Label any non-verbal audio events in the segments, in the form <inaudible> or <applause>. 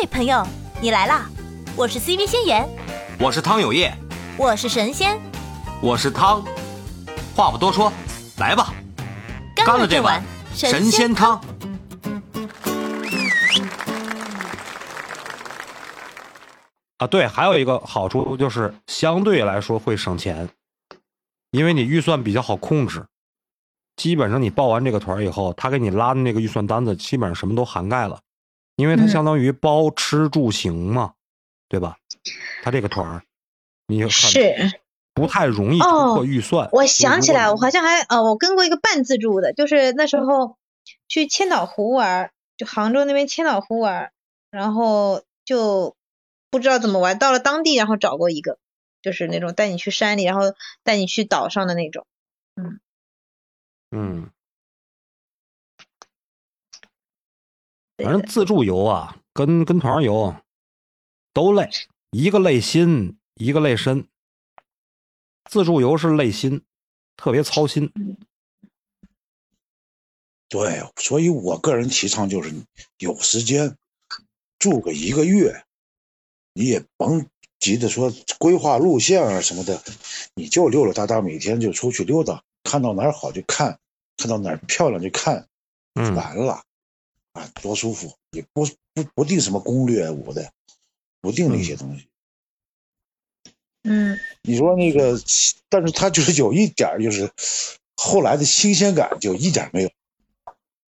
嘿，朋友，你来啦！我是 CV 仙言，我是汤有业，我是神仙，我是汤。话不多说，来吧，干了这碗神仙汤。啊，对，还有一个好处就是相对来说会省钱，因为你预算比较好控制。基本上你报完这个团以后，他给你拉的那个预算单子，基本上什么都涵盖了，因为它相当于包吃住行嘛，对吧？它这个团儿，你是不太容易突破预算。我想起来，我好像还呃，我跟过一个半自助的，就是那时候去千岛湖玩，就杭州那边千岛湖玩，然后就不知道怎么玩，到了当地然后找过一个，就是那种带你去山里，然后带你去岛上的那种，嗯。嗯，反正自助游啊，跟跟团游都累，一个累心，一个累身。自助游是累心，特别操心。对，所以我个人提倡就是有时间住个一个月，你也甭急着说规划路线啊什么的，你就溜溜达达，每天就出去溜达。看到哪儿好就看，看到哪儿漂亮就看，完了，啊，多舒服！也不不不定什么攻略我的，不定那些东西。嗯，你说那个，但是他就是有一点，就是后来的新鲜感就一点没有。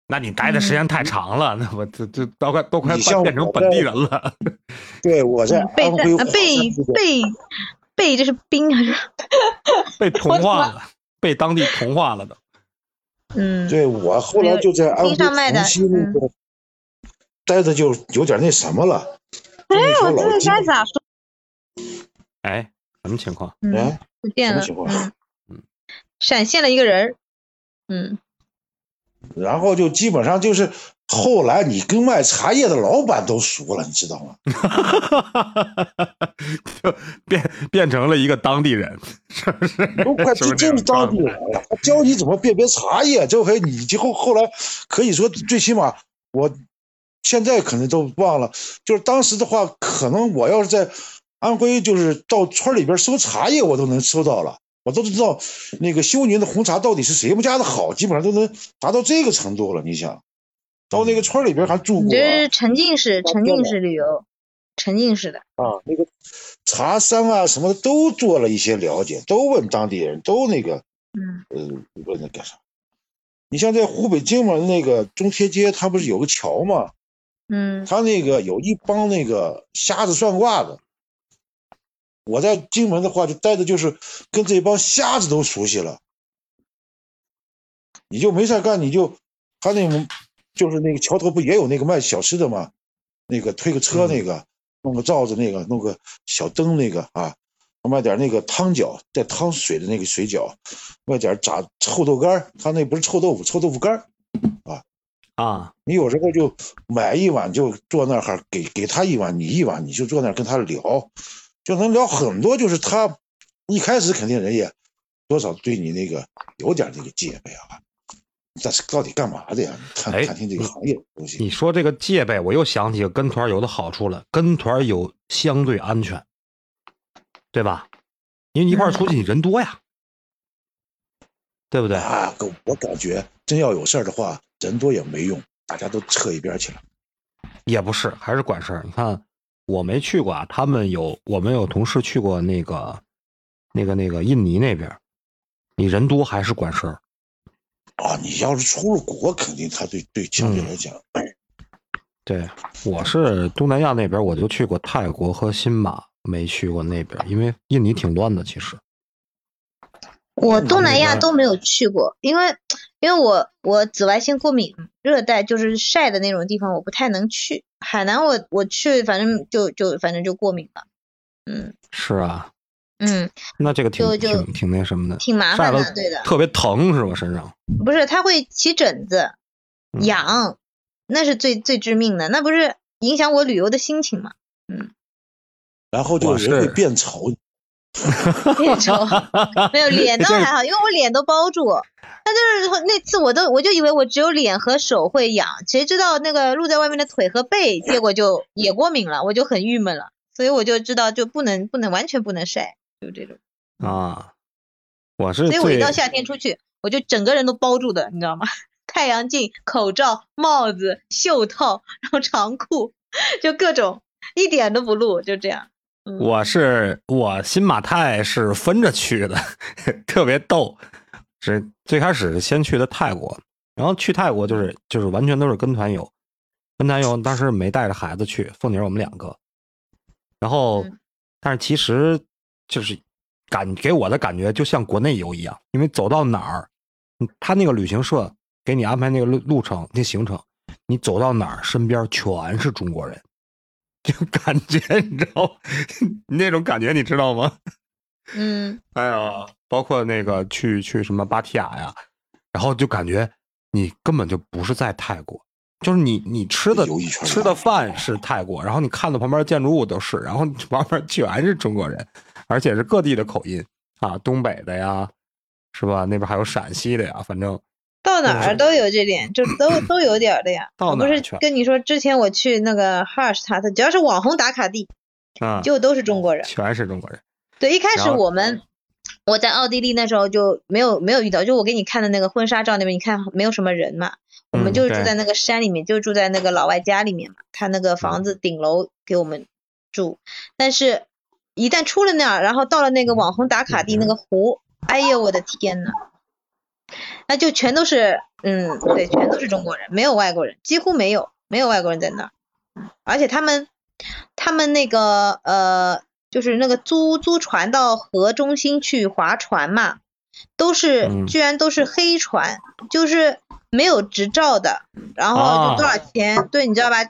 那你待的时间太长了，那我这这都快都快变成本地人了。对，我在被被被被这是冰还是被同化了？被当地同化了的，嗯，对我后来就在安徽无锡那个待着就有点那什么了。哎，我这个该咋说？哎，什么情况？哎，变了，嗯，闪现了一个人嗯，然后就基本上就是。后来你跟卖茶叶的老板都熟了，你知道吗？就 <laughs> 变变成了一个当地人，是不是？都快真是当地人了。他教你怎么辨别茶叶，这回你以后后来可以说最起码，我现在可能都忘了。就是当时的话，可能我要是在安徽，就是到村里边收茶叶，我都能收到了，我都知道那个休宁的红茶到底是谁们家的好，基本上都能达到这个程度了。你想？到那个村里边还住过，这是沉浸式沉浸式旅游，沉浸式的啊，那个茶山啊什么的都做了一些了解，都问当地人，都那个，嗯，呃，问那干啥？你像在湖北荆门那个中铁街，它不是有个桥吗？嗯，他那个有一帮那个瞎子算卦的，我在荆门的话就待的就是跟这帮瞎子都熟悉了，你就没事干，你就他那种。就是那个桥头不也有那个卖小吃的吗？那个推个车那个，弄个罩子那个，弄个小灯那个啊，卖点那个汤饺带汤水的那个水饺，卖点炸臭豆干他那不是臭豆腐，臭豆腐干啊啊！你有时候就买一碗就坐那儿，给给他一碗，你一碗，你就坐那儿跟他聊，就能聊很多。就是他一开始肯定人也多少对你那个有点那个戒备啊。这是到底干嘛的呀？看看听这个行业东西。你说这个戒备，我又想起跟团游的好处了。跟团游相对安全，对吧？因为一块出去你人多呀，对不对？啊，我感觉真要有事儿的话，人多也没用，大家都撤一边去了。也不是，还是管事儿。你看，我没去过啊，他们有，我们有同事去过那个、那个、那个印尼那边，你人多还是管事儿。啊，你要是出了国，肯定他对对相对来讲，对，我是东南亚那边，我就去过泰国和新马，没去过那边，因为印尼挺乱的。其实，我东南亚都没有去过，因为因为我我紫外线过敏，热带就是晒的那种地方，我不太能去。海南我我去，反正就就反正就过敏了。嗯，是啊。嗯，那这个挺挺挺那什么的，挺麻烦的，对的，特别疼是吧？身上不是，它会起疹子，痒，那是最最致命的，那不是影响我旅游的心情吗？嗯，然后就人会变丑，<laughs> 变丑，没有脸倒 <laughs> 还好，因为我脸都包住。那就是那次我都我就以为我只有脸和手会痒，谁知道那个露在外面的腿和背，结果就也过敏了，我就很郁闷了。所以我就知道就不能不能完全不能晒，就这种。啊，我是所以我一到夏天出去，我就整个人都包住的，你知道吗？<laughs> 太阳镜、口罩、帽子、袖套，然后长裤，<laughs> 就各种一点都不露，就这样。嗯我是我新马泰是分着去的，<laughs> 特别逗。是最开始先去的泰国，然后去泰国就是就是完全都是跟团游，跟团游当时没带着孩子去，凤姐我们两个。然后，嗯但是其实就是感给我的感觉就像国内游一样，因为走到哪儿，嗯他那个旅行社给你安排那个路路程、那行程，你走到哪儿身边全是中国人，就感觉你知道 <laughs> 那种感觉你知道吗？嗯，哎呀，包括那个去去什么芭提雅呀，然后就感觉你根本就不是在泰国，就是你你吃的吃的饭是泰国，然后你看到旁边建筑物都是，然后旁边全是中国人，而且是各地的口音啊，东北的呀，是吧？那边还有陕西的呀，反正到哪儿都有这点，就都都有点儿的呀。到我不是跟你说，之前我去那个哈尔施塔特，只要是网红打卡地，啊，就都是中国人。全是中国人。对，一开始我们我在奥地利那时候就没有没有遇到，就我给你看的那个婚纱照那边，你看没有什么人嘛。我们就是住在那个山里面，就住在那个老外家里面嘛，他那个房子顶楼给我们住。但是，一旦出了那儿，然后到了那个网红打卡地那个湖，哎呦我的天呐，那就全都是，嗯，对，全都是中国人，没有外国人，几乎没有，没有外国人在那儿。而且他们，他们那个呃，就是那个租租船到河中心去划船嘛，都是、嗯居然都是黑船，就是没有执照的，然后就多少钱？对，你知道吧？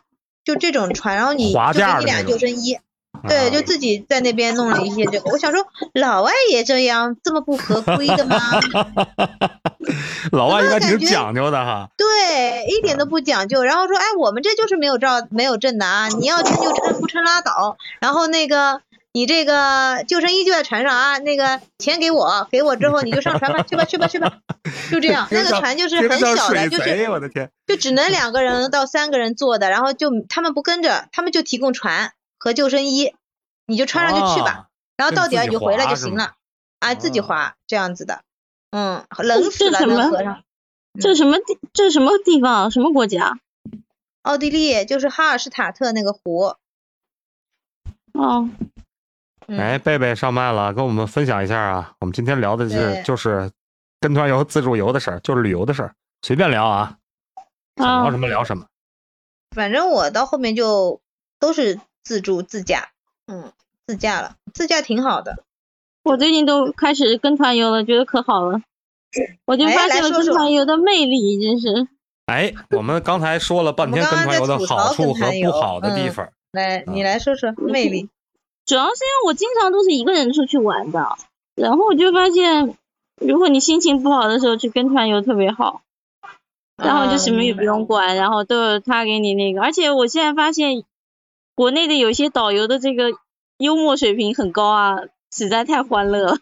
就这种船，然后你划就给你俩救生衣，对，啊就自己在那边弄了一些这个。我想说，老外也这样，这么不合规的吗？<laughs> 老外应该挺讲究的哈。对，一点都不讲究。然后说，哎，我们这就是没有照没有证的啊，你要撑就称，不称拉倒。然后那个你这个救生衣就在船上啊，那个钱给我，给我之后你就上船吧，去吧去吧去吧，就这样。<laughs> 那个船就是很小的，就是我的天！就只能两个人到三个人坐的，然后就他们不跟着，他们就提供船和救生衣，你就穿上就去吧，啊然后到点你就回来就行了，啊，自己滑这样子的，嗯，冷死了这什么那河上。这什么地？这什么地方？什么国家？奥地利就是哈尔施塔特那个湖，哦，嗯哎，贝贝上麦了，跟我们分享一下啊。我们今天聊的是就是跟团游、自助游的事儿，就是旅游的事儿，随便聊啊，想聊啊什么聊什么。反正我到后面就都是自助自驾，嗯，自驾了，自驾挺好的。我最近都开始跟团游了，觉得可好了。我就哎发现了跟团游的魅力，真是。哎，我们刚才说了半天跟团游的好处和不好的地嗯方。来，你来说说魅力。主要是因为我经常都是一个人出去玩的，然后我就发现，如果你心情不好的时候去跟团游特别好，然后就什么也不用管，然后都有他给你那个，而且我现在发现，国内的有一些导游的这个幽默水平很高啊，实在太欢乐了。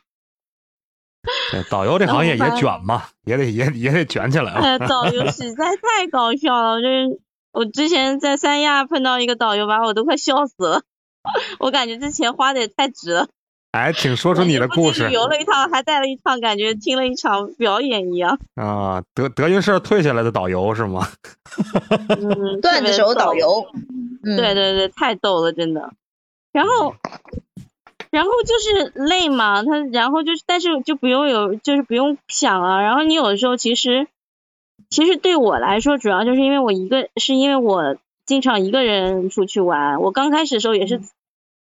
对，导游这行业 <laughs> 也卷嘛，也得也也得卷起来啊。呃，导游实在太搞笑了，我就是我之前在三亚碰到一个导游，把我都快笑死了。<laughs> 我感觉这钱花的也太值了。哎，请说出你的故事旅游了一趟，还带了一趟，感觉听了一场表演一样。啊！德德云社退下来的导游是吗？<laughs> 嗯，段子手导游，嗯，对对对，太逗了，真的。然后，然后就是累嘛，他然后就是，但是就不用有，就是不用想啊。然后你有的时候其实，其实对我来说，主要就是因为我一个，是因为我经常一个人出去玩。我刚开始的时候也是，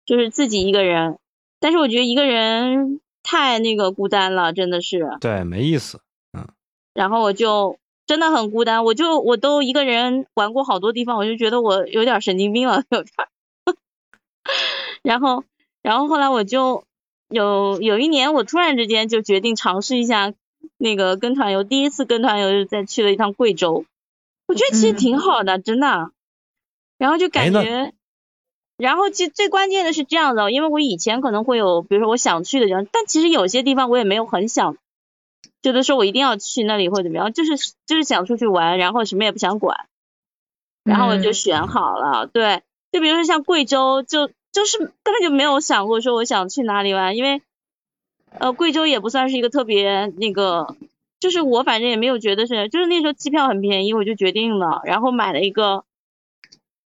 就是自己一个人，但是我觉得一个人太那个孤单了，真的是。对，没意思。嗯然后我就真的很孤单，我就我都一个人玩过好多地方，我就觉得我有点神经病了，有点儿。<laughs> 然后，然后后来我就有有一年，我突然之间就决定尝试一下那个跟团游，第一次跟团游是在去了一趟贵州，我觉得其实嗯挺好的，真的。然后就感觉然后其实最关键的是这样的，因为我以前可能会有，比如说我想去的地方，但其实有些地方我也没有很想，觉得说我一定要去那里或者怎么样，就是就是想出去玩，然后什么也不想管，然后我就选好了，对，就比如说像贵州，就就是根本就没有想过说我想去哪里玩，因为呃贵州也不算是一个特别那个，就是我反正也没有觉得是，就是那时候机票很便宜，我就决定了，然后买了一个。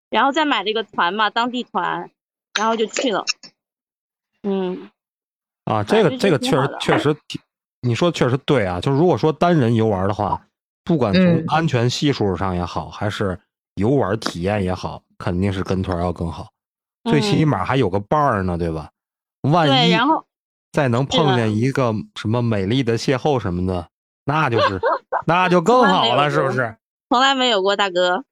然后再买了一个团嘛，当地团，然后就去了。嗯，啊，这个这个确实确实挺，你说确实对啊。就如果说单人游玩的话，不管从安全系数上也好，还是游玩体验也好，肯定是跟团要更好。最起码还有个伴儿呢，对吧？万一再能碰见一个什么美丽的邂逅什么的，那就是 <laughs> 那就更好了，是不是？从来没有过，大哥。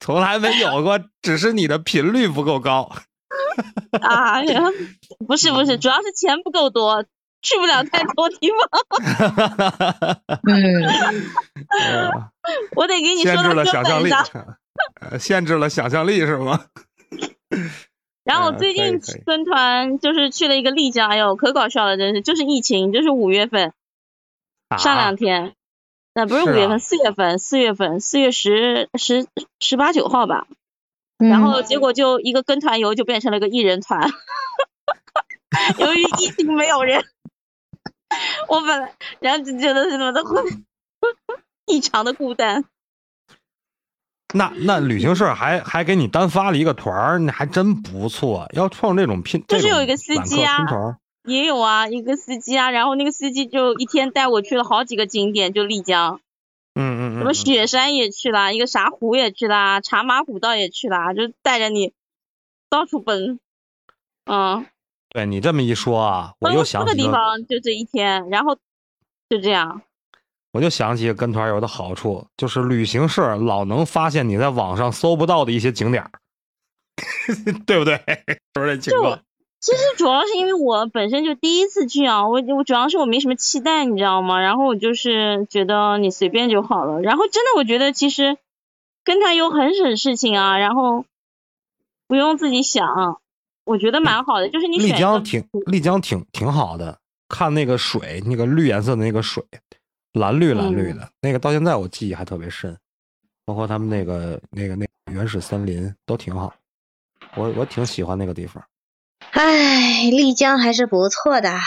从来没有过，只是你的频率不够高。<laughs> 哎呀，不是不是，主要是钱不够多，去不了太多地方。嗯，<laughs> <laughs> 我得给你说到根本上。限制了想象力是吗？<laughs> 然后我最近跟团就是去了一个丽江，哎呦，可搞笑了，真是，就是疫情，就是五月份，上两天。那不是五月份，四月份，四月份，四月十十十八九号吧。然后结果就一个跟团游就变成了个一人团，由于疫情没有人，<laughs> 我本来然后就觉得什么的会异常的孤单。那那旅行社还还给你单发了一个团儿，那还真不错。要创这种拼，就是有一个司机啊。也有啊，一个司机啊，然后那个司机就一天带我去了好几个景点，就丽江，嗯嗯，什么雪山也去了，一个啥湖也去了，茶马古道也去了，就带着你到处奔，嗯，对你这么一说啊，我又想起个地方就这一天，然后就这样，我就想起跟团游的好处，就是旅行社老能发现你在网上搜不到的一些景点，<laughs> 对不对？<laughs> 是不是这情况？其实主要是因为我本身就第一次去啊，我我主要是我没什么期待，你知道吗？然后我就是觉得你随便就好了。然后真的我觉得其实跟团游很省事情啊，然后不用自己想，我觉得蛮好的。就是你丽江挺丽江挺挺好的，看那个水，那个绿颜色的那个水，蓝绿蓝绿的，那个到现在我记忆还特别深。包括他们那个那个那原始森林都挺好，我我挺喜欢那个地方。唉，丽江还是不错的。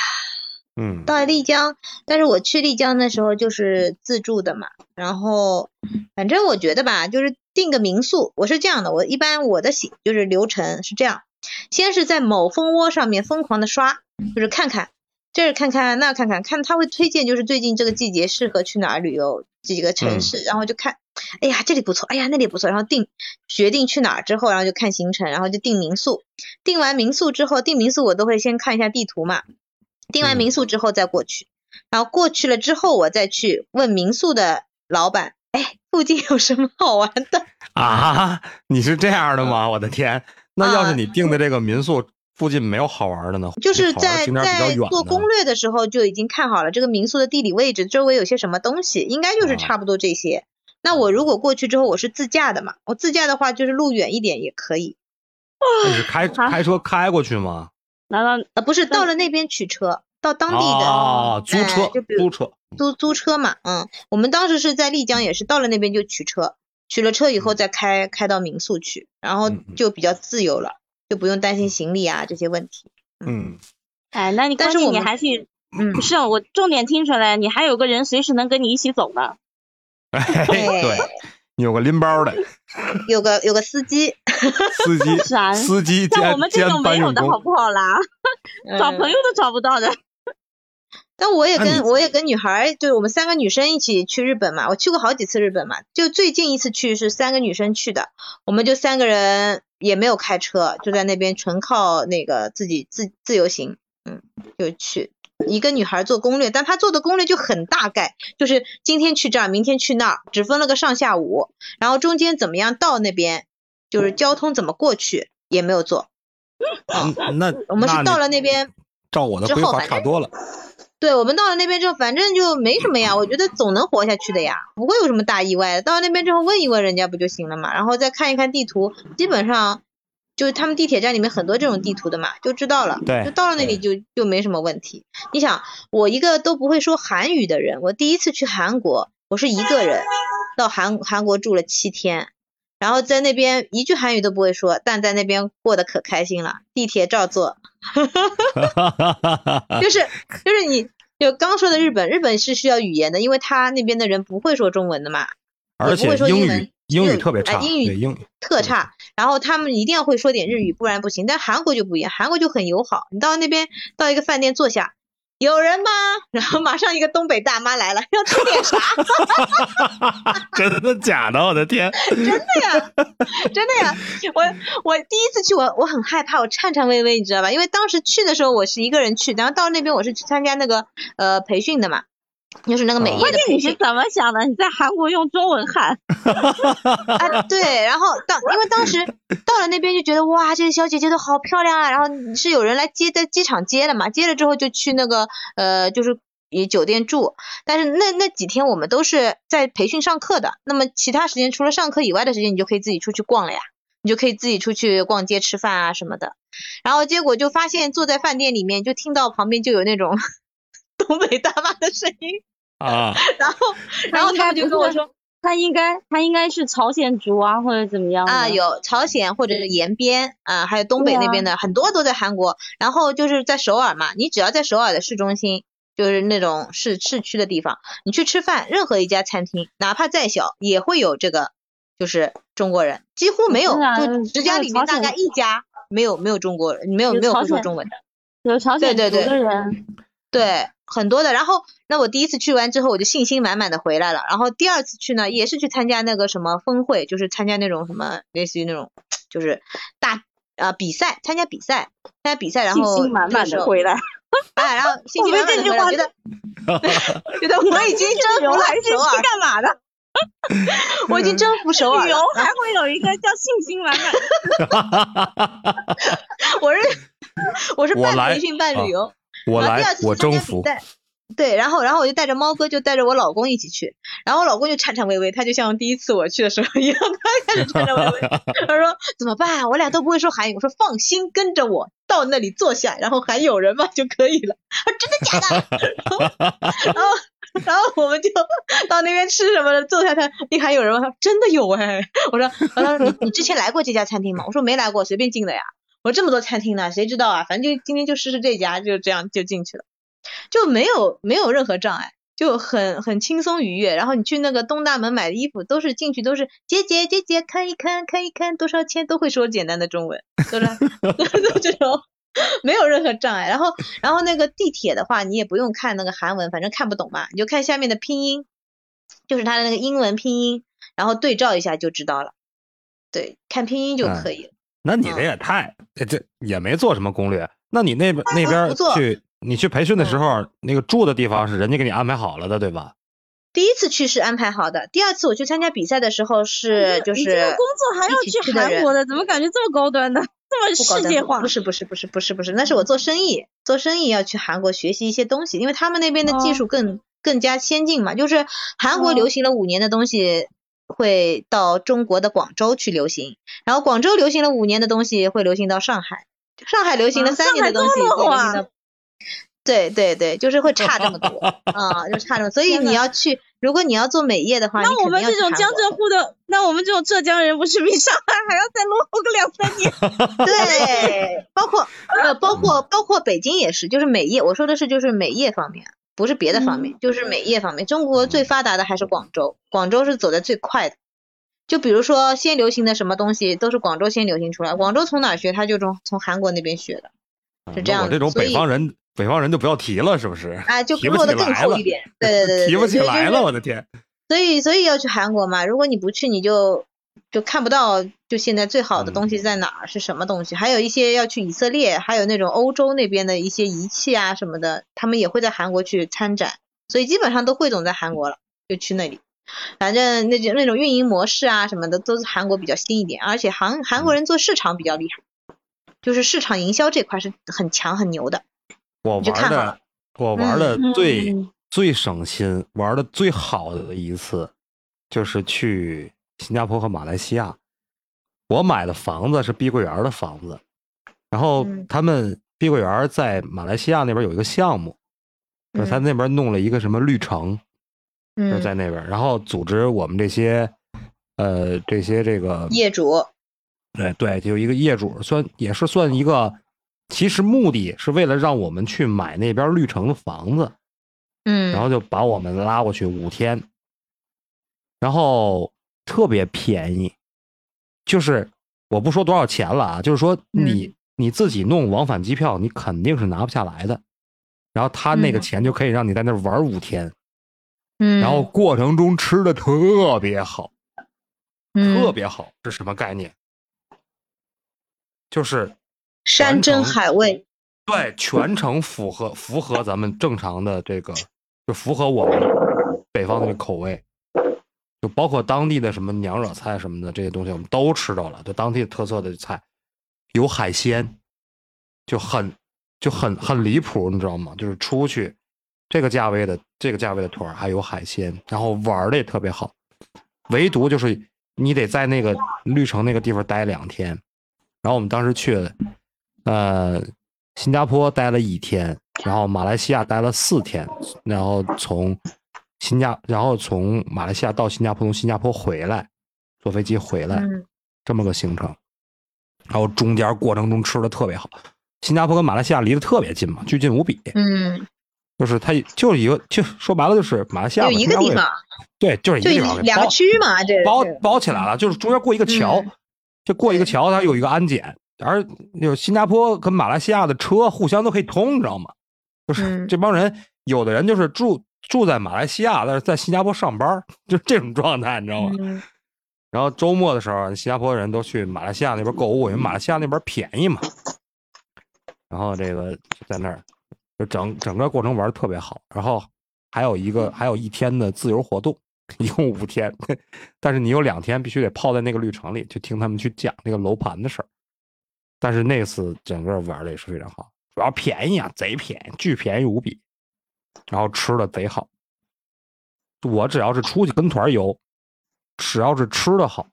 嗯，到丽江，但是我去丽江的时候就是自助的嘛。然后，反正我觉得吧，就是订个民宿。我是这样的，我一般我的行就是流程是这样：先是在某蜂窝上面疯狂的刷，就是看看这儿看看那看看，看他会推荐就是最近这个季节适合去哪儿旅游几个城市，然后就看。哎呀，这里不错，哎呀，那里不错，然后定决定去哪儿之后，然后就看行程，然后就订民宿。订完民宿之后，订民宿我都会先看一下地图嘛。订完民宿之后再过去，然后过去了之后，我再去问民宿的老板，哎，附近有什么好玩的？啊，你是这样的吗？我的天，那要是你订的这个民宿附近没有好玩的呢？就是在在做攻略的时候就已经看好了这个民宿的地理位置，周围有些什么东西，应该就是差不多这些。那我如果过去之后我是自驾的嘛，我自驾的话就是路远一点也可以。你是开开车开过去吗？难道呃不是到了那边取车，到当地的啊租车租车租租车嘛，嗯，我们当时是在丽江也是到了那边就取车，取了车以后再开开到民宿去，然后就比较自由了，就不用担心行李啊这些问题。嗯，哎，那你但是你还是嗯，<laughs> 是我重点听出来，你还有个人随时能跟你一起走呢。<laughs> 对，有个拎包的，<laughs> 有个有个司机，司机司机像我们这种没有的好不好啦？找朋友都找不到的。但我也跟我也跟女孩，就是我们三个女生一起去日本嘛。我去过好几次日本嘛，就最近一次去是三个女生去的，我们就三个人也没有开车，就在那边纯靠那个自己自自由行，嗯，就去。一个女孩做攻略，但她做的攻略就很大概，就是今天去这儿，明天去那儿，只分了个上下午，然后中间怎么样到那边，就是交通怎么过去也没有做。嗯，那我们是到了那边，照我的规划差多了。对，我们到了那边之后，反正就没什么呀，我觉得总能活下去的呀，不会有什么大意外的。到了那边之后问一问人家不就行了嘛，然后再看一看地图，基本上就是他们地铁站里面很多这种地图的嘛，就知道了。对就到了那里就就没什么问题。你想，我一个都不会说韩语的人，我第一次去韩国，我是一个人到韩韩国住了七天，然后在那边一句韩语都不会说，但在那边过得可开心了，地铁照坐，<laughs> <laughs> 就是就是你就刚说的日本，日本是需要语言的，因为他那边的人不会说中文的嘛，而且也不会说英语英文英语特别差，哎英语英语特差，然后他们一定要会说点日语，不然不行。但韩国就不一样，韩国就很友好，你到那边到一个饭店坐下，有人吗？<laughs> 然后马上一个东北大妈来了，要吃点啥？<laughs> 真的假的？我的天！真的呀，真的呀！我我第一次去，我我很害怕，我颤颤巍巍，你知道吧？因为当时去的时候我是一个人去，然后到那边我是去参加那个呃培训的嘛，就是那个美业的关键你是。怎么想的？你在韩国用中文喊，<laughs> 啊，对，然后当因为当时 <laughs> 到了那边就觉得哇，这些小姐姐都好漂亮啊，然后是有人来接，在机场接的嘛，接了之后就去那个呃，就是以酒店住，但是那那几天我们都是在培训上课的，那么其他时间除了上课以外的时间，你就可以自己出去逛了呀，你就可以自己出去逛街吃饭啊什么的，然后结果就发现坐在饭店里面，就听到旁边就有那种东北大妈的声音，啊，<laughs> 然后然后他们就跟我说。他应该他应该是朝鲜族啊，或者怎么样啊，有朝鲜或者是延边啊，还有东北那边的、很多都在韩国。然后就是在首尔嘛，你只要在首尔的市中心，就是那种市市区的地方，你去吃饭，任何一家餐厅，哪怕再小，也会有这个，就是中国人，几乎没有，啊就十家里面大概一家没有没有中国人，没有没有有朝鲜会说中文的。有朝鲜族对对对的人，对，很多的。然后，那我第一次去完之后，我就信心满满的回来了。然后第二次去呢，也是去参加那个什么峰会，就是参加那种什么类似于那种就是大啊、比赛，参加比赛，参加比赛，然信后心满满的回来。哎，然后信心满满的回来，我觉得 <laughs> 觉得我已经征服了还是首尔去，干嘛的？<laughs> 我已经征服首尔旅游。还会有一个叫信心满满。<laughs> 我是我是半培训半啊旅游。我来，我征服。对，然后然后我就带着猫哥，就带着我老公一起去，然后我老公就颤颤巍巍，他就像第一次我去的时候一样，<laughs> 他开始颤颤巍巍，<laughs> 他说怎么办？我俩都不会说韩语，我说放心，跟着我到那里坐下，然后喊有人吗 <laughs> 就可以了。他说真的假的？然后然后我们就到那边吃什么的，坐下他一喊有人吗？他说真的有哎，我说他说你你之前来过这家餐厅吗？我说没来过，随便进的呀。我这么多餐厅呢，谁知道啊？反正就今天就试试这家，就这样就进去了，就没有没有任何障碍，就很很轻松愉悦。然后你去那个东大门买的衣服，都是进去都是姐姐姐姐看一看看一看多少钱，都会说简单的中文，都是都 <laughs> 这种。没有任何障碍，然后，然后那个地铁的话，你也不用看那个韩文，反正看不懂嘛，你就看下面的拼音，就是它的那个英文拼音，然后对照一下就知道了。对，看拼音就可以了。那你这也太这这也没做什么攻略。那你那边那边去，你去培训的时候，那个住的地方是人家给你安排好了的，对吧？第一次去是安排好的，第二次我去参加比赛的时候是就你这个工作还要去韩国的，怎么感觉这么高端呢？这么世界化不？是不是不是不是不是，那是我做生意，做生意要去韩国学习一些东西，因为他们那边的技术更、更加先进嘛，就是韩国哦流行了五年的东西。会到中国的广州去流行，然后广州流行了五年的东西会流行到上海，上海流行了啊三年的东西会流行到，对对对，就是会差这么多 <laughs> 啊，就差这么，所以你要去，如果你要做美业的话，那我们这种江浙沪的，那我们这种浙江人不是比上海还要再落后个两三年？<laughs> 对，包括呃，包括包括北京也是，就是美业，我说的是就是美业方面，不是别的方面，就是美业方面。中国最发达的还是广州，广州是走的最快的。就比如说先流行的什么东西，都是广州先流行出来。广州从哪学，他就从从韩国那边学的，是这样的。那我这种北方人，北方人就不要提了，是不是？啊，就落得更起来了后一点。对对对对，<laughs> 提不起来了，。我的天！所以所以要去韩国嘛，如果你不去，你就就看不到就现在最好的东西在哪儿、是什么东西。还有一些要去以色列，还有那种欧洲那边的一些仪器啊什么的，他们也会在韩国去参展，所以基本上都汇总在韩国了，就去那里。反正那种那种运营模式啊什么的，都是韩国比较新一点，而且韩韩国人做市场比较厉害，就是市场营销这块是很强很牛的。我玩的我玩的嗯最、嗯最省心、玩的最好的一次，就是去新加坡和马来西亚。我买的房子是碧桂园的房子，然后嗯。他们碧桂园在马来西亚那边有一个项目，就他嗯。那边弄了一个什么绿城，就嗯，在那边，然后组织我们这些呃这些这个业主，对对，就一个业主算也是算一个，其实目的是为了让我们去买那边绿城的房子，嗯，然后就把我们拉过去五天，然后特别便宜，就是我不说多少钱了啊，就是说你、你自己弄往返机票，你肯定是拿不下来的，然后他那个嗯。钱就可以让你在那儿玩五天，嗯，然后过程中吃的特别好，嗯。特别好，是什么概念？就是山珍海味，对，全程符合符合咱们正常的这个，就符合我们北方的口味，就包括当地的什么娘惹菜什么的这些东西，我们都吃到了，就当地特色的菜，有海鲜，就很就很很离谱，你知道吗？就是出去这个价位的这个价位的团儿还有海鲜，然后玩的也特别好，唯独就是你得在那个绿城那个地方待两天，然后我们当时去了。呃，新加坡待了一天，然后马来西亚待了四天，然后从新加，然后从马来西亚到新加坡，从新加坡回来，坐飞机回来，嗯。这么个行程。然后中间过程中吃的特别好，新加坡跟马来西亚离得特别近嘛，距近无比，嗯，就是它就是一个，就说白了就是马来西亚就和新加坡也一个地方，对，就是一个地方两个包区嘛，这包包起来了，就是中间过一个桥，嗯。就过一个桥，它有一个安检，而就新加坡跟马来西亚的车互相都可以通，你知道吗？就是嗯。这帮人，有的人就是住住在马来西亚，但是在新加坡上班，<laughs> 就这种状态，你知道吗？嗯然后周末的时候，新加坡人都去马来西亚那边购物，因为马来西亚那边便宜嘛。然后这个在那儿，就整整个过程玩的特别好。然后还有一个还有一天的自由活动，<laughs> 一共五天，<laughs> 但是你有两天必须得泡在那个绿城里，去听他们去讲那个楼盘的事儿。但是那次整个玩的也是非常好，主要便宜啊，贼便宜，巨便宜无比，然后吃的贼好。我只要是出去跟团游，只要是吃的好，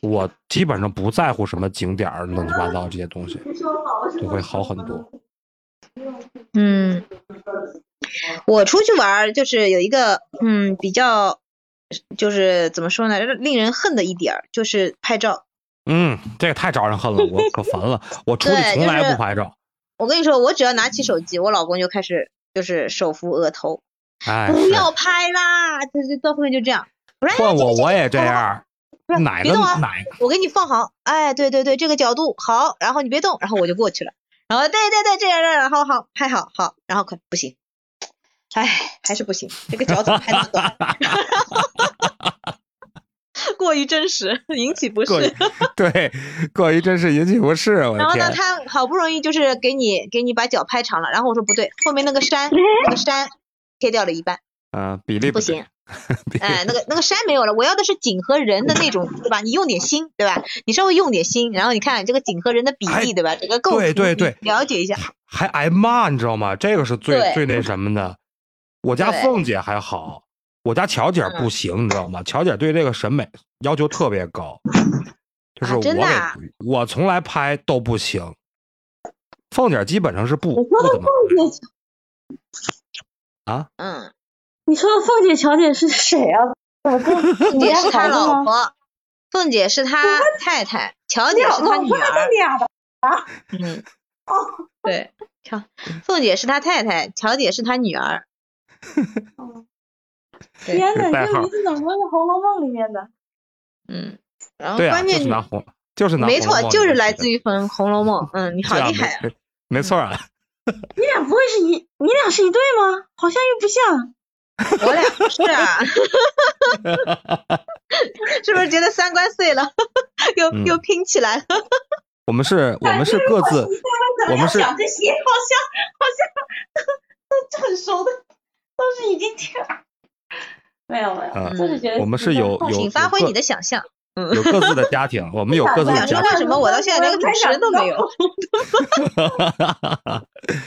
我基本上不在乎什么景点儿乱七八糟这些东西，就会好很多。嗯，我出去玩就是有一个嗯比较，就是怎么说呢，令人恨的一点儿就是拍照。嗯，这个太招人恨了，我可烦了。我出去从来不拍照，我跟你说，我只要拿起手机，我老公就开始就是手扶额头，哎，<laughs> 不要拍啦，就就到后面就这样。换我我也这。样，不是哪个别动啊哪个我给你放好，哎，对对对，这个角度好，然后你别动，然后我就过去了，然后对对对，这样这样，好好拍好好，然后可不行，哎，还是不行，这个脚怎么拍那么短？<laughs> <laughs> 过于真实，<laughs> 引起不适。<laughs> 对过于真实引起不适，我然后呢，他好不容易就是给你给你把脚拍长了，然后我说不对，后面那个山那个山切掉了一半，啊，比例对不行。哎，那个那个山没有了，我要的是景和人的那种，对吧？你用点心，对吧？你稍微用点心，然后你看这个景和人的比哎例，对吧？整个构图，对对对了解一下。还挨骂，你知道吗？这个是最最那什么的。我家凤姐还好，我家乔姐嗯不行，你知道吗？乔姐对这个审美要求特别高，就是啊我给、我从来拍都不行。凤姐基本上是不你说的不怎么凤姐，嗯，你说的凤姐、乔姐是谁啊？凤姐 <laughs> 是他？老婆，凤姐是他太太，乔姐是他女儿。俩的。嗯，对，乔凤姐是他太太，乔姐是他女儿。对，<laughs> 天哪，代号这名字怎么是《红楼梦》里面的？嗯，然后关键就是拿红，就是拿没错，就是来自于《红红楼梦》。<laughs> 嗯，你好厉害啊！没没错啊，<laughs> 你俩不会是一，你俩是一对吗？好像又不像。我俩不是啊，是不是觉得三观碎了，又嗯又拼起来了？我们是我们是各自，我们是讲这些，好像好像都都很熟的，都是已经听。没 <laughs> 有没有，嗯就是觉得我们是有有请发挥你的想象。有各自的家庭，我 <laughs> 们有各自想说，的家庭为。什么我到现在连个主持人都没有？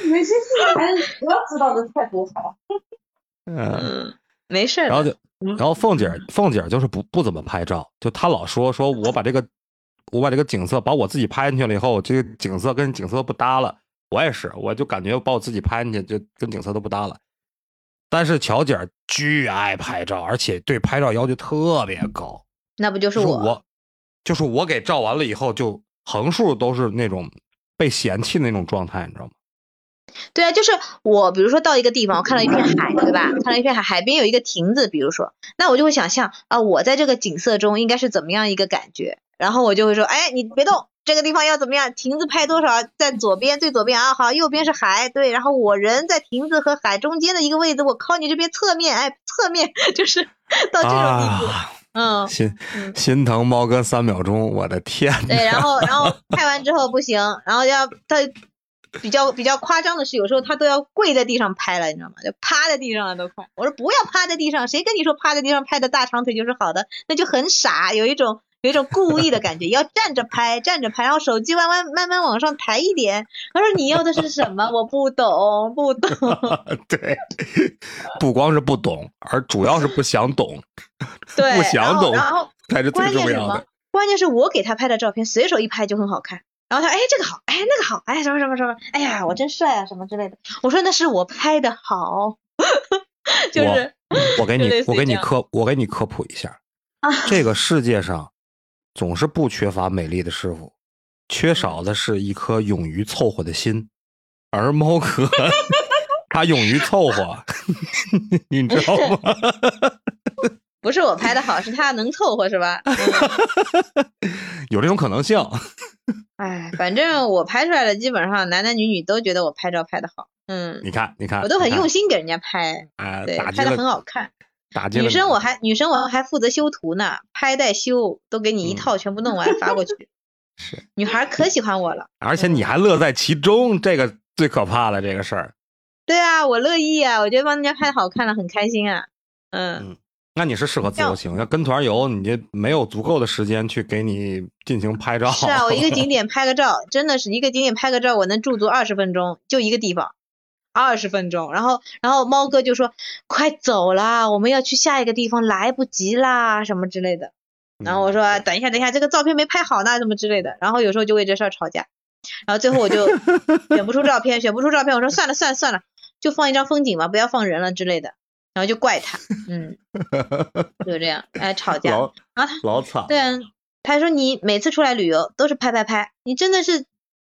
有些事情还是不要知道的太多好。<laughs> 嗯，嗯，没事。然后就然后凤姐凤姐就是不不怎么拍照，就她老说说我把这个我把这个景色把我自己拍进去了以后，这个景色跟景色不搭了。我也是，我就感觉把我自己拍进去就跟景色都不搭了。但是乔姐儿巨爱拍照，而且对拍照要求特别高。那不就是我？就是我，就是我给照完了以后，就横竖都是那种被嫌弃的那种状态，你知道吗？对啊，就是我，比如说到一个地方，我看到一片海，对吧？看到一片海，海边有一个亭子，比如说，那我就会想象啊，我在这个景色中应该是怎么样一个感觉，然后我就会说，哎，你别动，这个地方要怎么样？亭子拍多少？在左边最左边啊，好，右边是海，对，然后我人在亭子和海中间的一个位置，我靠你这边侧面，哎，侧面 <laughs> 就是到这种地步，啊，嗯。心嗯心疼猫哥三秒钟，我的天！对，然后然后拍完之后不行，然后要他比较比较夸张的是，有时候他都要跪在地上拍了，你知道吗？就趴在地上了都快。我说不要趴在地上，谁跟你说趴在地上拍的大长腿就是好的？那就很傻，有一种有一种故意的感觉，要站着拍，站着拍，然后手机慢慢慢慢往上抬一点。他说你要的是什么？我不懂，不懂。<laughs> 对，不光是不懂，而主要是不想懂，<laughs> 对，不想懂才是最重要的。？关键是我给他拍的照片，随手一拍就很好看。然后他哎这个好，哎那个好，哎什么什么什么，哎呀我真帅啊什么之类的。我说那是我拍的好，<laughs> 就是我给你我给你科，我给你科普一下，啊这个世界上总是不缺乏美丽的师傅，缺少的是一颗勇于凑合的心。而猫哥 <laughs> 他勇于凑合，<laughs> 你知道吗？<laughs> 不是我拍的好，是他能凑合是吧？有这种可能性。哎，反正我拍出来的基本上男男女女都觉得我拍照拍的好，嗯，你看，你看，我都很用，心给人家拍，哎，对，拍的很，好看。打击。女生我还女生我还负责修图呢，拍带修都给你一嗯套全部弄完发过去。<laughs> 是，女孩可喜欢我了。而且你还乐在其中，这个最可怕了，这个事儿。对啊，我乐意啊，我觉得帮人家拍的好看了，很开心啊。嗯，那你是适合自由行，要跟团游，你就没有足够的时间去给你进行拍照。是啊，我一个景 <laughs> 点拍个照，真的是一个景点拍个照，我能驻足二十分钟，就一个地方，二十分钟。然后，然后猫哥就说：“快走啦，我们要去下一个地方，来不及啦，什么之类的。”然后我说：“嗯等一下，等一下，这个照片没拍好呢，什么之类的。”然后有时候就为这事儿吵架，然后最后我就 <laughs> 选不出照片，选不出照片，我说算了算了算了，就放一张风景吧，不要放人了之类的。然后就怪他，嗯，<laughs> 就这样，哎，吵架。老然后他老惨。对啊，他说你每次出来旅游都是拍拍拍，你真的是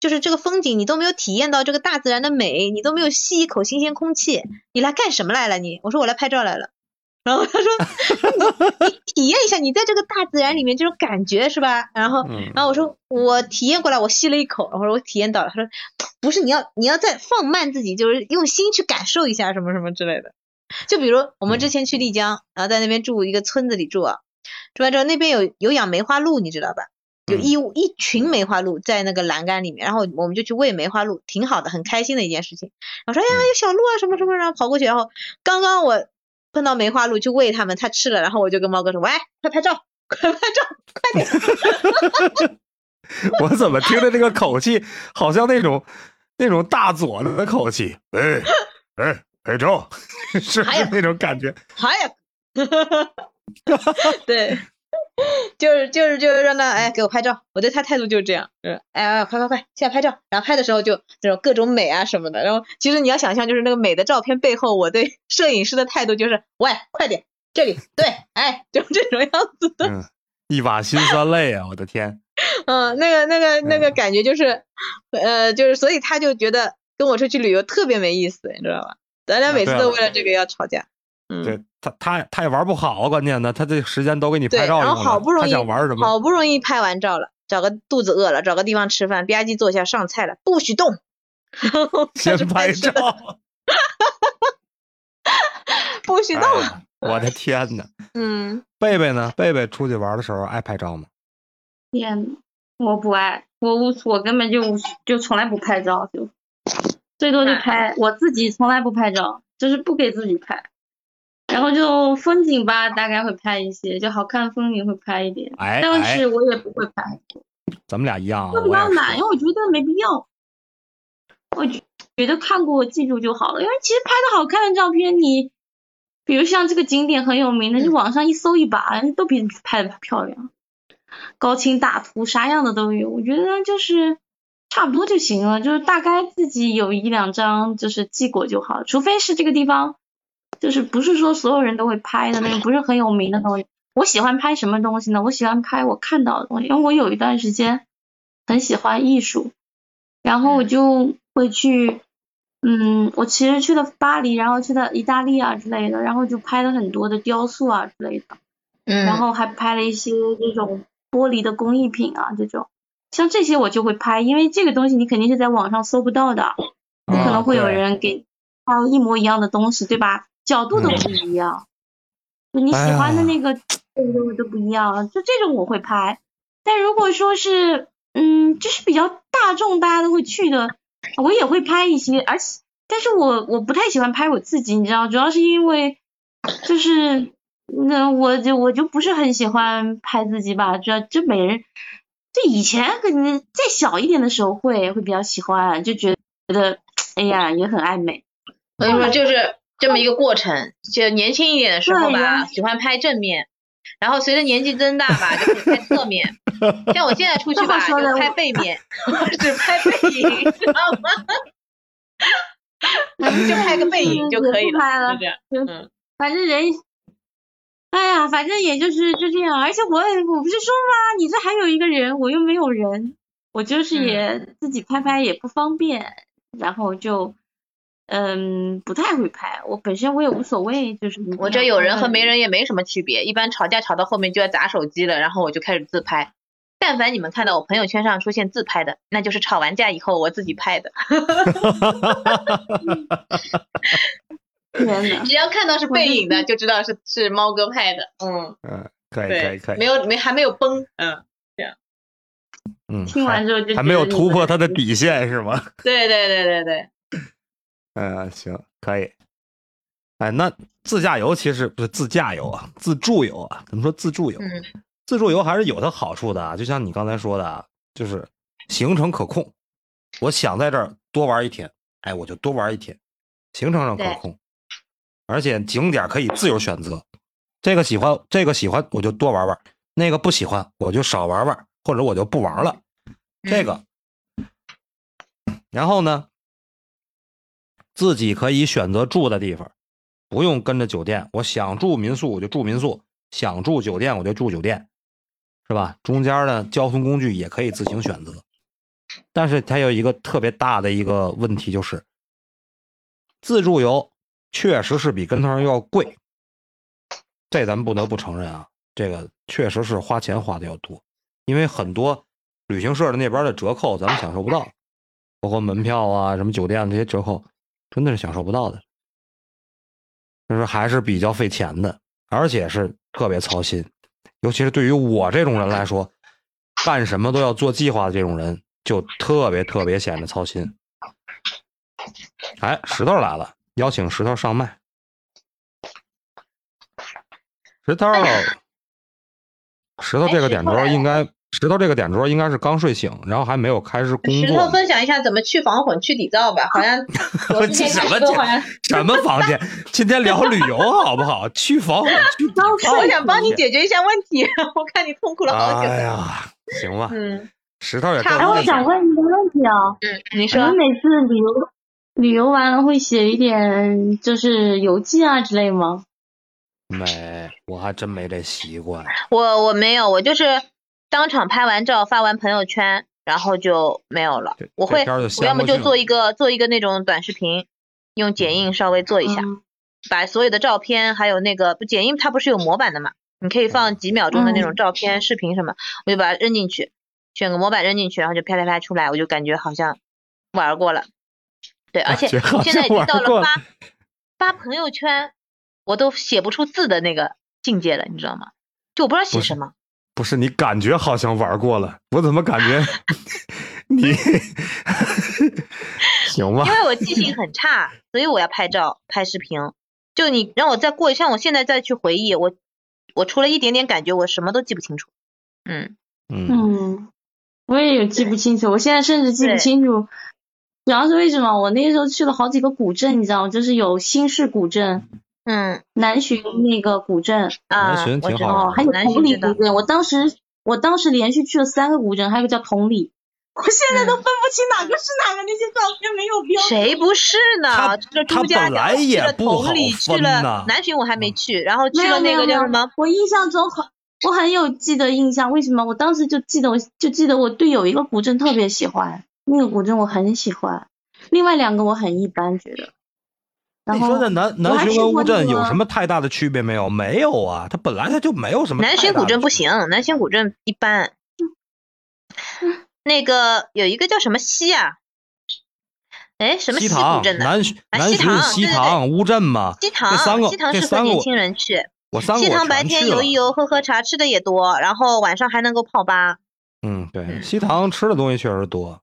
就是这个风景你都没有体验到这个大自然的美，你都没有吸一口新鲜空气，你来干什么来了你？我说我来拍照来了。然后他说你你体验一下你在这个大自然里面这种感觉是吧？然后嗯然后我说我体验过来，我吸了一口，我说我体验到了。他说不是，你要你要再放慢自己，就是用心去感受一下什么什么之类的。就比如我们之前去丽江，然后在那边住一个村子里住啊，住完之后那边有有养梅花鹿，你知道吧？有一一群梅花鹿在那个栏杆里面，然后我们就去喂梅花鹿，挺好的，很开心的一件事情。我说哎呀，有小鹿啊什么什么，然后跑过去，然后刚刚我碰到梅花鹿去喂它们，它吃了，然后我就跟猫哥说，喂，快拍照，快拍照，快点。<laughs> 我怎么听着这个口气，好像那种那种大佐的口气？哎哎，拍照，<laughs> 是那种感觉？哎呀，<laughs> 对，<laughs> 就是就是就是让他哎给我拍照，我对他态度就是这样，就是哎哎快快快，现在拍照，然后拍的时候就那种各种美啊什么的，然后其实你要想象就是那个美的照片背后，我对 <laughs> 摄影师的态度就是喂快点这里对哎就这种样子的，嗯，一把辛酸泪啊！我的天，<laughs> 嗯那个那个那个嗯。感觉就是呃就是所以他就觉得跟我出去旅游特别没意思，你知道吧？咱俩每次都为了这个要吵架，嗯。对他他他也玩不好啊，关键的他这时间都给你拍照用了，他好不容易想玩什么？好不容易拍完照了，找个肚子饿了，找个地方吃饭，吧唧坐下上菜了，不许动，<laughs> 先拍照吃的，，不许动。哎我的天呐，<laughs> 嗯，贝贝呢？贝贝出去玩的时候爱拍照吗？天呐，我不爱，我无我根本就就从来不拍照，就最多就哎拍我自己从来不拍照，就是不给自己拍。然后就风景吧，大概会拍一些，就好看风景会拍一点，哎但哎是我也不会拍，咱们俩一样啊，我比我也是较懒，因为我觉得没必要。我觉觉得看过记住就好了，因为其实拍的好看的照片，你比如像这个景点很有名的，你网上一搜一把，都比你拍的漂亮。高清大图，啥样的都有。我觉得就是差不多就行了，就是大概自己有一两张就是记过就好，除非是这个地方就是不是说所有人都会拍的那种，不是很有名的东西。我喜欢拍什么东西呢？我喜欢拍我看到的东西，因为我有一段时间很喜欢艺术，然后我就会去，嗯，我其实去了巴黎，然后去了意大利啊之类的，然后就拍了很多的雕塑啊之类的，嗯，然后还拍了一些这种玻璃的工艺品啊这种，像这些我就会拍，因为这个东西你肯定是在网上搜不到的，不可能会有人给拍一模一样的东西，对吧？角度都不一样，就你喜欢的那个。都都不一样，就这种我会拍。但如果说是，嗯，就是比较大众，大家都会去的，我也会拍一些。而且，但是我我不太喜欢拍我自己，你知道，主要是因为就是那我就我就不是很喜欢拍自己吧。主要就每人，就以前可能再小一点的时候会会比较喜欢，就觉得哎呀也很爱美。所以说就是这么一个过程。就年轻一点的时候吧，喜欢拍正面。然后随着年纪增大吧，就可以拍侧面。<laughs> 像我现在出去吧，就拍背面，只拍背影，知道吗？<laughs> 就拍个背影就可以了，就这样。嗯，反正人，哎呀，反正也就是就这样。而且我我不是说吗？你这还有一个人，我又没有人，我就是也自己拍拍也不方便，然后就。嗯，不太会拍。我本身我也无所谓，就是我这有人和没人也没什么区别。一般吵架吵到后面就要砸手机了，然后我就开始自拍。但凡你们看到我朋友圈上出现自拍的，那就是吵完架以后我自己拍的。<laughs> <laughs> 只要看到是背影的，就知道是是猫哥拍的。嗯嗯，可以可以可以。没有没还没有崩，嗯，这样。嗯，听完之后就还没有突破他的底线是吗？对对对对对。嗯，行，可以。哎，那自驾游其实不是自驾游啊，自助游啊。怎么说自助游？自助游还是有它好处的。就像你刚才说的，就是行程可控。我想在这儿多玩一天，哎，我就多玩一天，行程上可控，而且景点可以自由选择。这个喜欢，这个喜欢，我就多玩玩；那个不喜欢，我就少玩玩，或者我就不玩了。这个，然后呢？自己可以选择住的地方，不用跟着酒店。我想住民宿我就住民宿，想住酒店我就住酒店，是吧？中间的交通工具也可以自行选择。但是它有一个特别大的一个问题，就是自助游确实是比跟团要贵。这咱们不得不承认啊，这个确实是花钱花的要多，因为很多旅行社的那边的折扣咱们享受不到，包括门票啊、什么酒店这些折扣。真的是享受不到的，就是还是比较费钱的，而且是特别操心，尤其是对于我这种人来说，干什么都要做计划的这种人，就特别特别显得操心。哎，石头来了，邀请石头上麦。石头，石头这个点头应该。石头这个点桌应该是刚睡醒，然后还没有开始工作。石头分享一下怎么去防混、去底噪吧，好像 <laughs> 什么什么房间？今天聊旅游好不好？去防混、去底 <laughs> 噪。我想帮你解决一下问题，<laughs> 我看你痛苦了好久。哎呀，行吧。嗯。石头也。哎，我想问一个问题啊。嗯，你说。你每次旅游旅游完了会写一点就是游记啊之类吗？没，我还真没这习惯。我我没有，我就是。当场拍完照发完朋友圈，然后就没有了。我会，我要么就做一个做一个那种短视频，用剪映稍微做一下，把所有的照片还有那个不剪映它不是有模板的嘛？你可以放几秒钟的那种照片、视频什么，我就把它扔进去，选个模板扔进去，然后就啪啪啪出来，我就感觉好像玩过了。对，而且现在已经到了发发朋友圈我都写不出字的那个境界了，你知道吗？就我不知道写什么。不是你感觉好像玩过了，我怎么感觉 <laughs> 你 <laughs> 行吧？因为我记性很差，所以我要拍照、拍视频。就你让我再过，像我现在再去回忆，我我除了一点点感觉，我什么都记不清楚。嗯嗯，我也有记不清楚，我现在甚至记不清楚，主要是为什么？我那时候去了好几个古镇，你知道吗？就是有新式古镇。嗯，南浔那个古镇啊，南浔挺好，还有同里古镇。我当时我当时连续去了三个古镇，还有个叫同里，我现在都分不清哪个是哪个，那些照片没有标。谁不是呢？去了他朱家本来角，去了也不好同里，去了南浔我还没去，然后去了那个叫什么？我印象中很，我很有记得印象，为什么？我当时就记得，我就记得我对有一个古镇特别喜欢，那个古镇我很喜欢，另外两个我很一般，觉得。然后你说这南南浔跟乌镇有什么太大的区别没有？没有啊，它本来它就没有什么。南浔古镇不行，南浔古镇一般。那个有一个叫什么西啊？哎，什么西塘古镇的？南南啊西塘浔、西塘、乌镇嘛，西这三个塘，西塘适合年这三个我轻人去。我三个我西塘白天游一游，喝喝茶，吃的也多，然后晚上还能够泡吧。嗯，对，嗯西塘吃的东西确实多。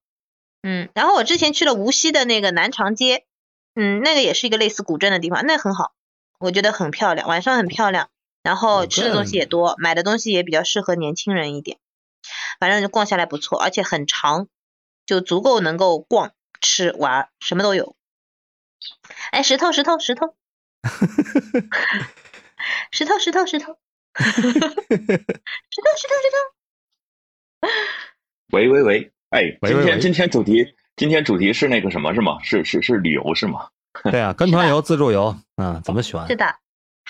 嗯，然后我之前去了无锡的那个南长街，嗯，那个也是一个类似古镇的地方，那很好，我觉得很漂亮，晚上很漂亮，然后吃的东西也多，买的东西也比较适合年轻人一点，反正就逛下来不错，而且很长，就足够能够逛、吃、玩，什么都有。哎，石头，石头，石头，<laughs> 石头，石头，石头，<laughs> 石头，石头，石头，<laughs> 喂喂喂，哎，喂喂喂今天今天主题今天主题是那个什么是吗？是是是旅游是吗？<laughs> 对啊，跟团游、自助游，嗯，怎么选？是的，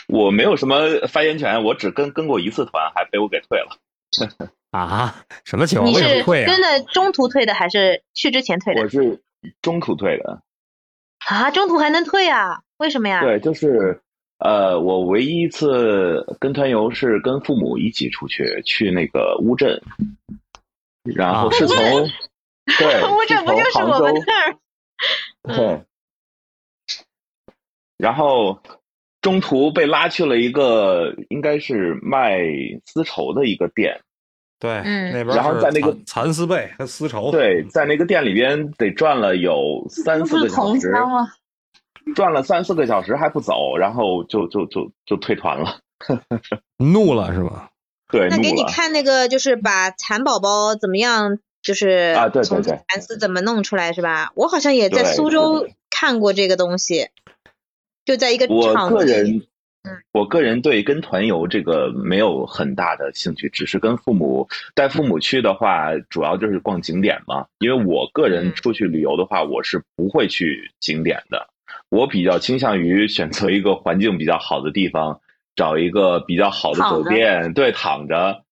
我没有什么发言权，我只跟跟过一次团，还被我给退了。<laughs> 啊？什么情况？你为什么是退啊？跟的中途退的还是去之前退的我？是中途退的，啊，中途还能退啊？为什么呀？对，就是呃，我唯一一次跟团游是跟父母一起出去，去那个乌镇，然后啊是从对，乌镇不就是从杭州我们那儿？<laughs> 嗯对，然后中途被拉去了一个应该是卖丝绸的一个店，对，嗯那边然后是在那个蚕蚕丝被和丝绸。对，在那个店里边得转了有三四个小时，转了三四个小时还不走，然后就就就就退团了。<laughs> 怒了是吧？对，那给你。看那个，就是把蚕宝宝怎么样，就是啊对对从对蚕丝怎么弄出来是吧？我好像也在苏州看过这个东西，就在一个我场地个人嗯，我个人对跟团游这个没有很大的兴趣，只是跟父母带父母去的话，主要就是逛景点嘛。因为我个人嗯出去旅游的话，我是不会去景点的，我比较倾向于选择一个环境比较好的地方，找一个比较好的酒店，对，躺着。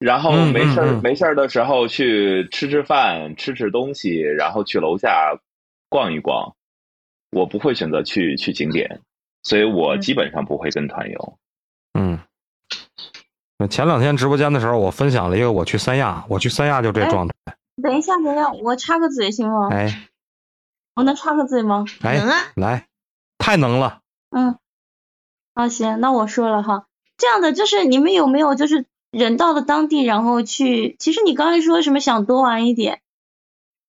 然后嗯没事儿、嗯嗯没事儿的时候去吃吃饭，吃吃东西，然后去楼下逛一逛。我不会选择去去景点，所以我嗯基本上不会跟团游。嗯。那前两天直播间的时候，我分享了一个我去三亚，我去三亚就这哎状态。等一下，等一下，我插个嘴行吗？哎我能插个嘴吗？哎能，啊，来，太能了。嗯，啊，行，那我说了哈，这样的就是你们有没有就是人到了当地，然后去，其实你刚才说什么想多玩一点，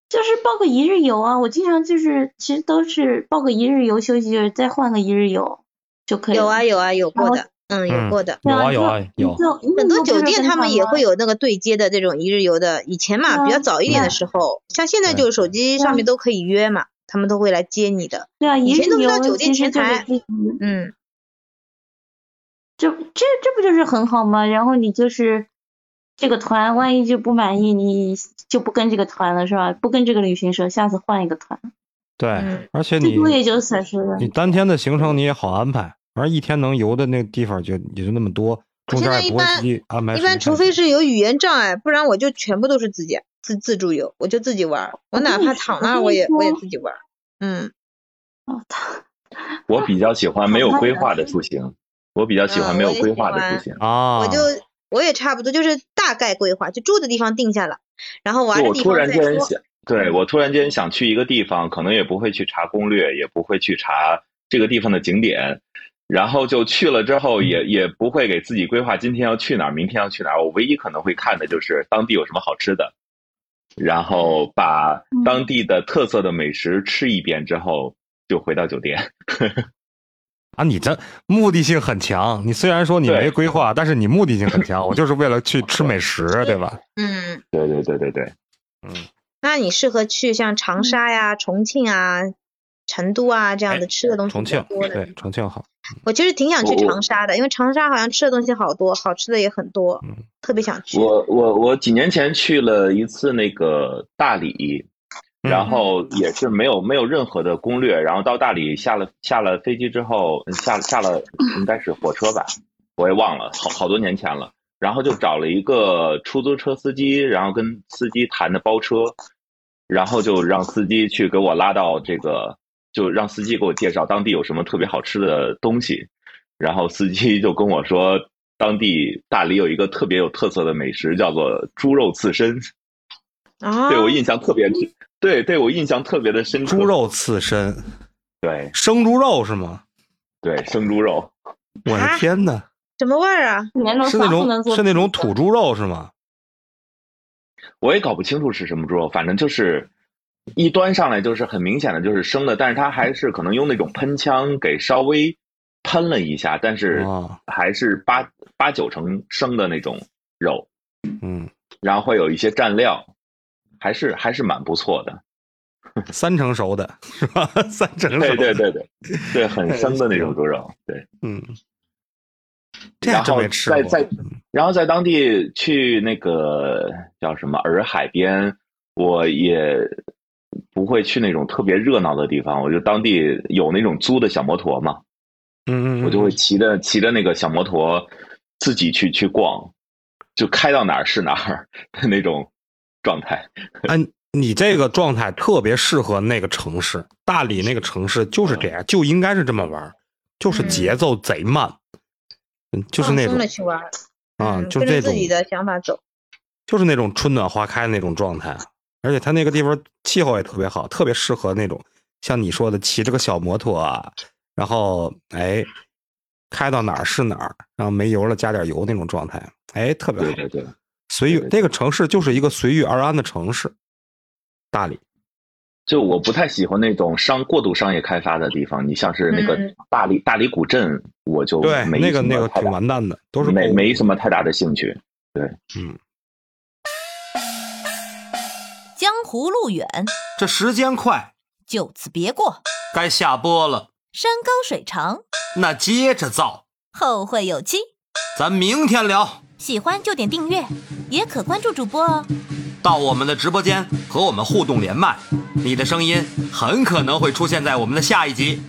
就是报个一日游啊，我经常就是其实都是报个一日游休息，再换个一日游就可以了。有啊有啊有过的，嗯有嗯过的。有啊有啊有。就很多酒店他们也会有。那个对接的这种一日游的，以前嘛比较早一点的时候，像现在就是手机上面都可以约嘛，他们都会来接你的。对啊，以一日游前都是到酒店前台嗯，这这这不就是很好吗？然后你就是这个团，万一就不满意，你就不跟这个团了，是吧？不跟这个旅行社，下次换一个团，对嗯，而且你最多也就损失了。你当天的行程你也好安排，反正一天能游的那个地方就也就那么多，中现间也不会在一般自己安排一般除非是有语言障碍，不然我就全部都是自己自自助游，我就自己玩儿。我哪怕躺那儿，我也我也自己玩儿。嗯，哦，他我比较喜欢没有规划的出行，<laughs> 我比较喜欢没有规划的出行。啊，我就我也差不多，就是大概规划，就住的地方定下了，然后玩就的地我突然方再说。间想，对我突然间想去一个地方，可能也不会去查攻略，也不会去查这个地方的景点，然后就去了之后也也不会给自己规划今天要去哪儿，明天要去哪儿。我唯一可能会看的就是当地有什么好吃的，然后把当地的特色的美食吃一遍之后，就回到酒店。啊，你这目的性很强。你虽然说你没规划，但是你目的性很强。我就是为了去 <laughs> 吃美食，对吧？嗯，对对对对对，嗯，那你适合去像长沙呀、重庆啊成都啊这样的哎吃的东西重庆比较多的。对重庆好，我其实挺想去长沙的，因为长沙好像吃的东西好多，好吃的也很多，嗯特别想去。我我我几年前去了一次那个大理，嗯然后也是没有没有任何的攻略，然后到大理下了下了飞机之后，下下了 <clears throat> 应该是火车吧，我也忘了，好好多年前了。然后就找了一个出租车司机，然后跟司机谈的包车，然后就让司机去给我拉到这个，就让司机给我介绍当地有什么特别好吃的东西。然后司机就跟我说，当地大理有一个特别有特色的美食，叫做猪肉刺身。<laughs> 啊，对我印象特别，对对我印象特别的深刻。猪，肉刺身，对生猪肉是吗？对，生猪肉。我的啊天呐，什么味儿啊？是那种是那种土猪肉是吗？我也搞不清楚是什么猪肉，反正就是一端上来就是很明显的就是生的，但是它还是可能用那种喷枪给稍微喷了一下，但是啊，还是八八九成生的那种肉，嗯，然后会有一些蘸料，还是还是蛮不错的。<laughs> 三成熟的是吧？三成熟，对对，对对 <laughs> 对，很生的那种猪肉，对。嗯，然后。在在，然后在当地去那个叫什么洱海边，我也不会去那种特别热闹的地方，我就当地有那种租的小摩托嘛，嗯嗯，我就会骑着骑着那个小摩托自己去去逛，就开到哪儿是哪儿的那种状态。嗯，<laughs> 你这个状态特别适合那个城市，大理那个城市就是这样，就应该是这么玩，就是节奏贼慢，嗯，就是那种放松的去玩啊，嗯就是这种自己的想法走。就是那种春暖花开的那种状态，而且它那个地方气候也特别好，特别适合那种像你说的骑着个小摩托啊，然后哎开到哪儿是哪儿，然后没油了加点油那种状态，哎，特别好。对对对，随遇对对这个城市就是一个随遇而安的城市，大理。就我不太喜欢那种商过度商业开发的地方，你像是那个嗯大理大理古镇，我就对，没那个那个挺完蛋的，都是没没什么太大的兴趣。对嗯，江湖路远，这时间快，就此别过。该下播了，山高水长，那接着造，后会有期。咱明天聊。喜欢就点订阅，也可关注主播哦。到我们的直播间和我们互动连麦，你的声音很可能会出现在我们的下一集。